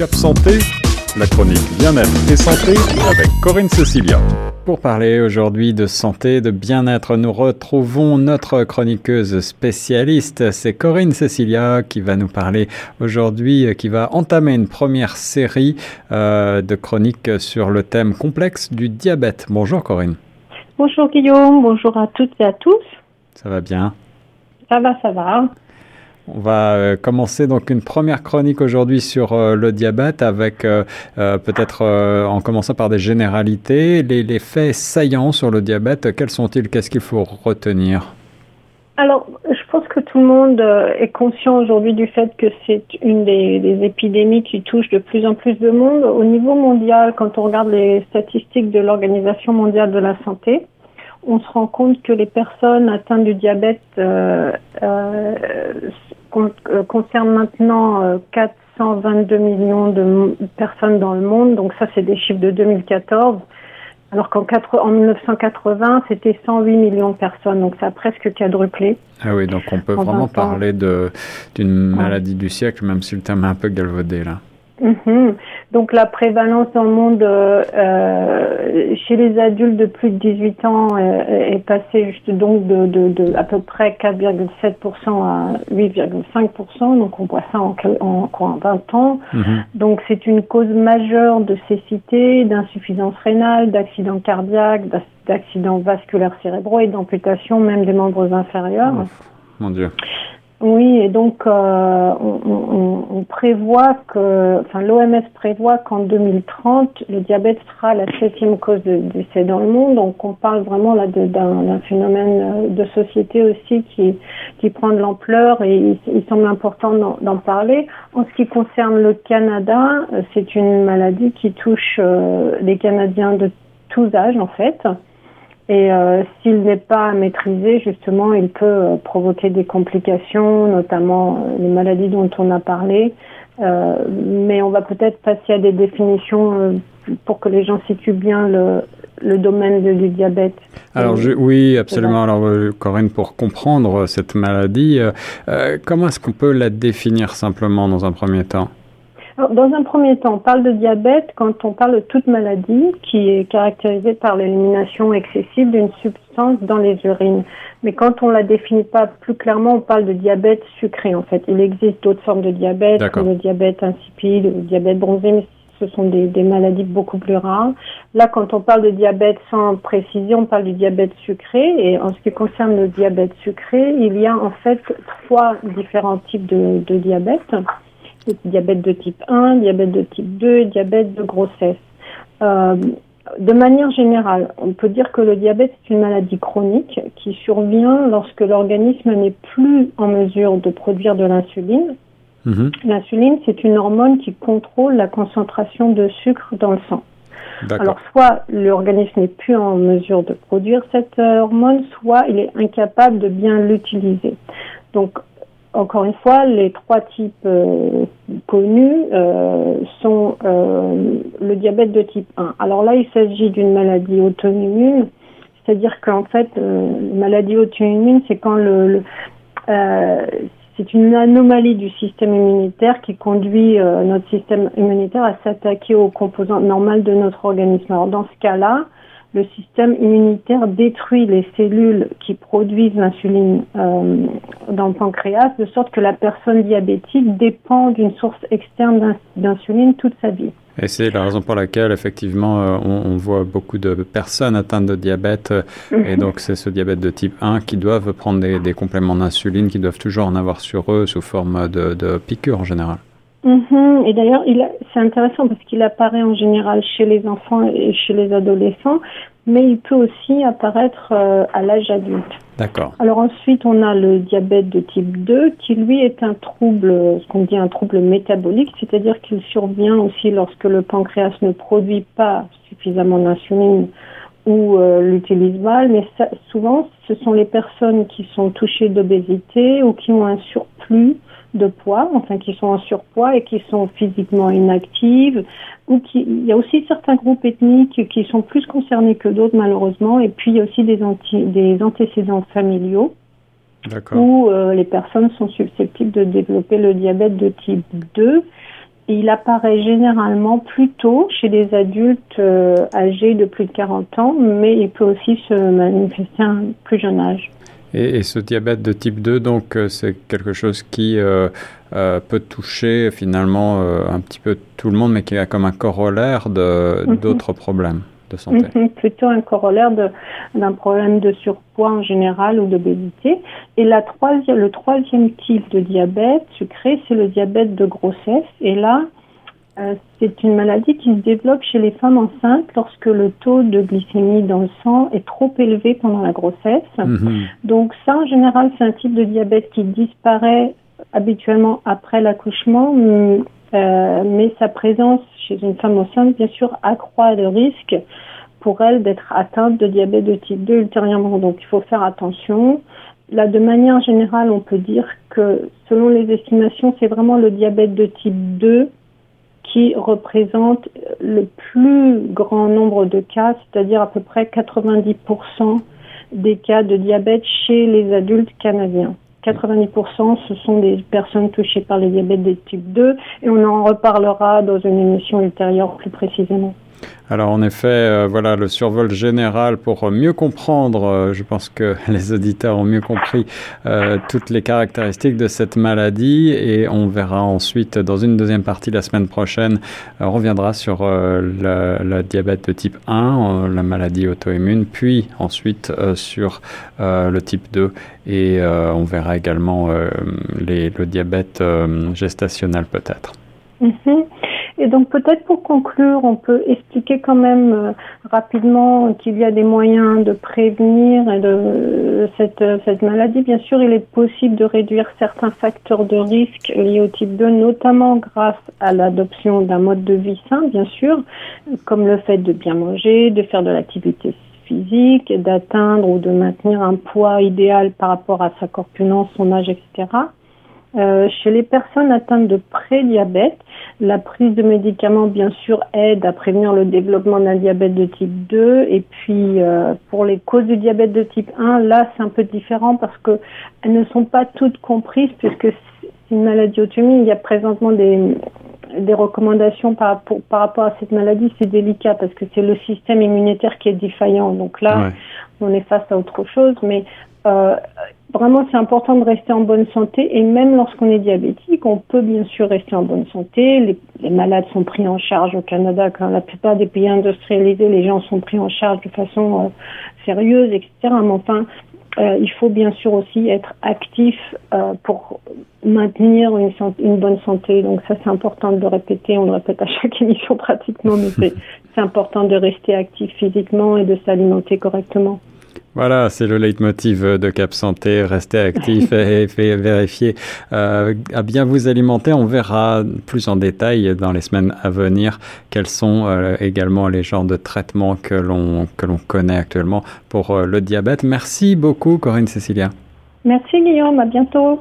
Cap Santé, la chronique bien-être et santé avec Corinne Cecilia. Pour parler aujourd'hui de santé, de bien-être, nous retrouvons notre chroniqueuse spécialiste. C'est Corinne Cecilia qui va nous parler aujourd'hui, qui va entamer une première série euh, de chroniques sur le thème complexe du diabète. Bonjour Corinne. Bonjour Guillaume, bonjour à toutes et à tous. Ça va bien? Ça va, ça va. On va euh, commencer donc une première chronique aujourd'hui sur euh, le diabète avec euh, peut-être en commençant par des généralités. Les, faits saillants sur le diabète, quels sont-ils? Qu'est-ce qu'il faut retenir? Alors, je pense que tout le monde est conscient aujourd'hui du fait que c'est une des, des, épidémies qui touche de plus en plus de monde. Au niveau mondial, quand on regarde les statistiques de l'Organisation mondiale de la santé, on se rend compte que les personnes atteintes du diabète euh, euh, euh concernent maintenant 422 euh, millions de personnes dans le monde. Donc ça, c'est des chiffres de 2014. Alors qu'en en 1980, c'était 108 millions de personnes, donc ça a presque quadruplé. Ah oui, donc on peut vraiment parler d'une maladie du siècle, même si le terme est un peu galvaudé là. Mhm. Donc la prévalence dans le monde euh, euh chez les adultes de plus de 18 ans euh, est passée juste donc de, de, de à peu près 4,7% à 8,5%. Donc on voit ça en, en, en 20 ans. Mhm. Donc c'est une cause majeure de cécité, d'insuffisance rénale, d'accidents cardiaques, d'accidents vasculaires cérébraux et d'amputation même des membres inférieurs. mon Dieu. Oui, et donc euh, on, on, prévoit que, enfin l'OMS prévoit qu'en 2030, le diabète sera la septième cause de décès dans le monde. Donc on parle vraiment là d'un phénomène euh, de société aussi qui, qui prend de l'ampleur et il, semble important d'en parler. En ce qui concerne le Canada, euh, c'est une maladie qui touche les Canadiens de tous âges en fait. Et euh, s'il n'est pas maîtrisé, justement, il peut euh, provoquer des complications, notamment euh, les maladies dont on a parlé. mais on va peut-être passer à des définitions pour que les gens situent bien le, le domaine du diabète. Alors oui, absolument. Alors Corinne, pour comprendre cette maladie, comment est-ce qu'on peut la définir simplement dans un premier temps? Dans un premier temps, on parle de diabète quand on parle de toute maladie qui est caractérisée par l'élimination excessive d'une substance dans les urines. Mais quand on la définit pas plus clairement, on parle de diabète sucré en fait. Il existe d'autres formes de diabète, comme le diabète insipide, le diabète bronzé, mais ce sont des, des, maladies beaucoup plus rares. Là, quand on parle de diabète sans précision, on parle du diabète sucré. Et en ce qui concerne le diabète sucré, il y a en fait trois différents types de, de diabète diabète de type 1, diabète de type 2 et diabète de grossesse. Euh, de manière générale, on peut dire que le diabète est une maladie chronique qui survient lorsque l'organisme n'est plus en mesure de produire de l'insuline. Mhm. L'insuline, c'est une hormone qui contrôle la concentration de sucre dans le sang. Alors, soit l'organisme n'est plus en mesure de produire cette euh, hormone, soit il est incapable de bien l'utiliser. Donc, encore une fois, les trois types euh, connus euh, sont euh, le diabète de type 1. Alors là, il s'agit d'une maladie auto-immune, c'est-à-dire qu'en fait, maladie auto-immune, c'est quand le, c'est une anomalie du système immunitaire qui conduit notre système immunitaire à s'attaquer aux composantes normales de notre organisme. Alors dans ce cas-là, le système immunitaire détruit les cellules qui produisent l'insuline euh, dans le pancréas, de sorte que la personne diabétique dépend d'une source externe d'insuline toute sa vie. Et c'est la raison pour laquelle, effectivement, euh, on, voit beaucoup de personnes atteintes de diabète. Euh, et mhm. donc, c'est ce diabète de type 1 qui doivent prendre des, compléments d'insuline, qui doivent toujours en avoir sur eux sous forme de, de piqûres en général. Mhm. Et d'ailleurs, c'est intéressant parce qu'il apparaît en général chez les enfants et chez les adolescents, mais il peut aussi apparaître euh, à l'âge adulte. D'accord. Alors ensuite, on a le diabète de type 2 qui lui est un trouble, ce qu'on dit un trouble métabolique, c'est-à-dire qu'il survient aussi lorsque le pancréas ne produit pas suffisamment d'insuline ou euh, l'utilise mal, mais souvent ce sont les personnes qui sont touchées d'obésité ou qui ont un surplus de poids, enfin qui sont en surpoids et qui sont physiquement inactives, ou qui, il y a aussi certains groupes ethniques qui sont plus concernés que d'autres malheureusement, et puis il y a aussi des, anti, des antécédents familiaux où euh, les personnes sont susceptibles de développer le diabète de type 2. et il apparaît généralement plus tôt chez les adultes euh, âgés de plus de 40 ans, mais il peut aussi se manifester à un plus jeune âge. Et, ce diabète de type 2, donc, euh, c'est quelque chose qui euh, peut toucher finalement un petit peu tout le monde, mais qui a comme un corollaire mhm. d'autres problèmes de santé. Mhm, plutôt un corollaire d'un problème de surpoids en général ou d'obésité. Et la troisième, le troisième type de diabète sucré, c'est le diabète de grossesse. Et là, euh, c'est une maladie qui se développe chez les femmes enceintes lorsque le taux de glycémie dans le sang est trop élevé pendant la grossesse. Mhm. Donc ça, en général, c'est un type de diabète qui disparaît habituellement après l'accouchement, euh, mais sa présence chez une femme enceinte, bien sûr, accroît le risque pour elle d'être atteinte de diabète de type 2 ultérieurement. Donc il faut faire attention. Là, de manière générale, on peut dire que selon les estimations, c'est vraiment le diabète de type 2 qui représente le plus grand nombre de cas, c'est-à-dire à peu près 90% des cas de diabète chez les adultes canadiens. 90% ce sont des personnes touchées par le diabète de type 2 et on en reparlera dans une émission ultérieure plus précisément. Alors en effet, euh, voilà le survol général pour mieux comprendre, euh, je pense que les auditeurs ont mieux compris euh, toutes les caractéristiques de cette maladie et on verra ensuite dans une deuxième partie la semaine prochaine, on reviendra sur le, diabète de type 1, la maladie auto-immune, puis ensuite sur le type 2 et on verra également le diabète gestationnel peut-être. Mm-hmm. Et donc peut-être pour conclure, on peut expliquer quand même euh, rapidement qu'il y a des moyens de prévenir cette, cette maladie. Bien sûr, il est possible de réduire certains facteurs de risque liés au type 2, notamment grâce à l'adoption d'un mode de vie sain, bien sûr, comme le fait de bien manger, de faire de l'activité physique, d'atteindre ou de maintenir un poids idéal par rapport à sa corpulence, son âge, etc. Euh, chez les personnes atteintes de prédiabète, la prise de médicaments, bien sûr, aide à prévenir le développement d'un diabète de type 2. Et puis, euh, pour les causes du diabète de type 1, là, c'est un peu différent parce que elles ne sont pas toutes comprises puisque c'est une maladie auto-immune. Il y a présentement des, des recommandations par, par rapport à cette maladie. C'est délicat parce que c'est le système immunitaire qui est défaillant. Donc là, on est face à autre chose. Mais euh, vraiment, c'est important de rester en bonne santé et même lorsqu'on est diabétique, on peut bien sûr rester en bonne santé. Les, malades sont pris en charge au Canada, quand la plupart des pays industrialisés, les gens sont pris en charge de façon euh, sérieuse, etc. Mais enfin, euh, il faut bien sûr aussi être actif euh, pour maintenir une, une, bonne santé. Donc ça, c'est important de le répéter. On le répète à chaque émission pratiquement, mais c'est important de rester actif physiquement et de s'alimenter correctement. Voilà, c'est le leitmotiv de Cap Santé. Restez actif et, vérifier euh, à bien vous alimenter. On verra plus en détail dans les semaines à venir quels sont euh, également les genres de traitements que l'on que l'on connaît actuellement pour euh, le diabète. Merci beaucoup, Corinne Cécilia. Merci Guillaume. À bientôt.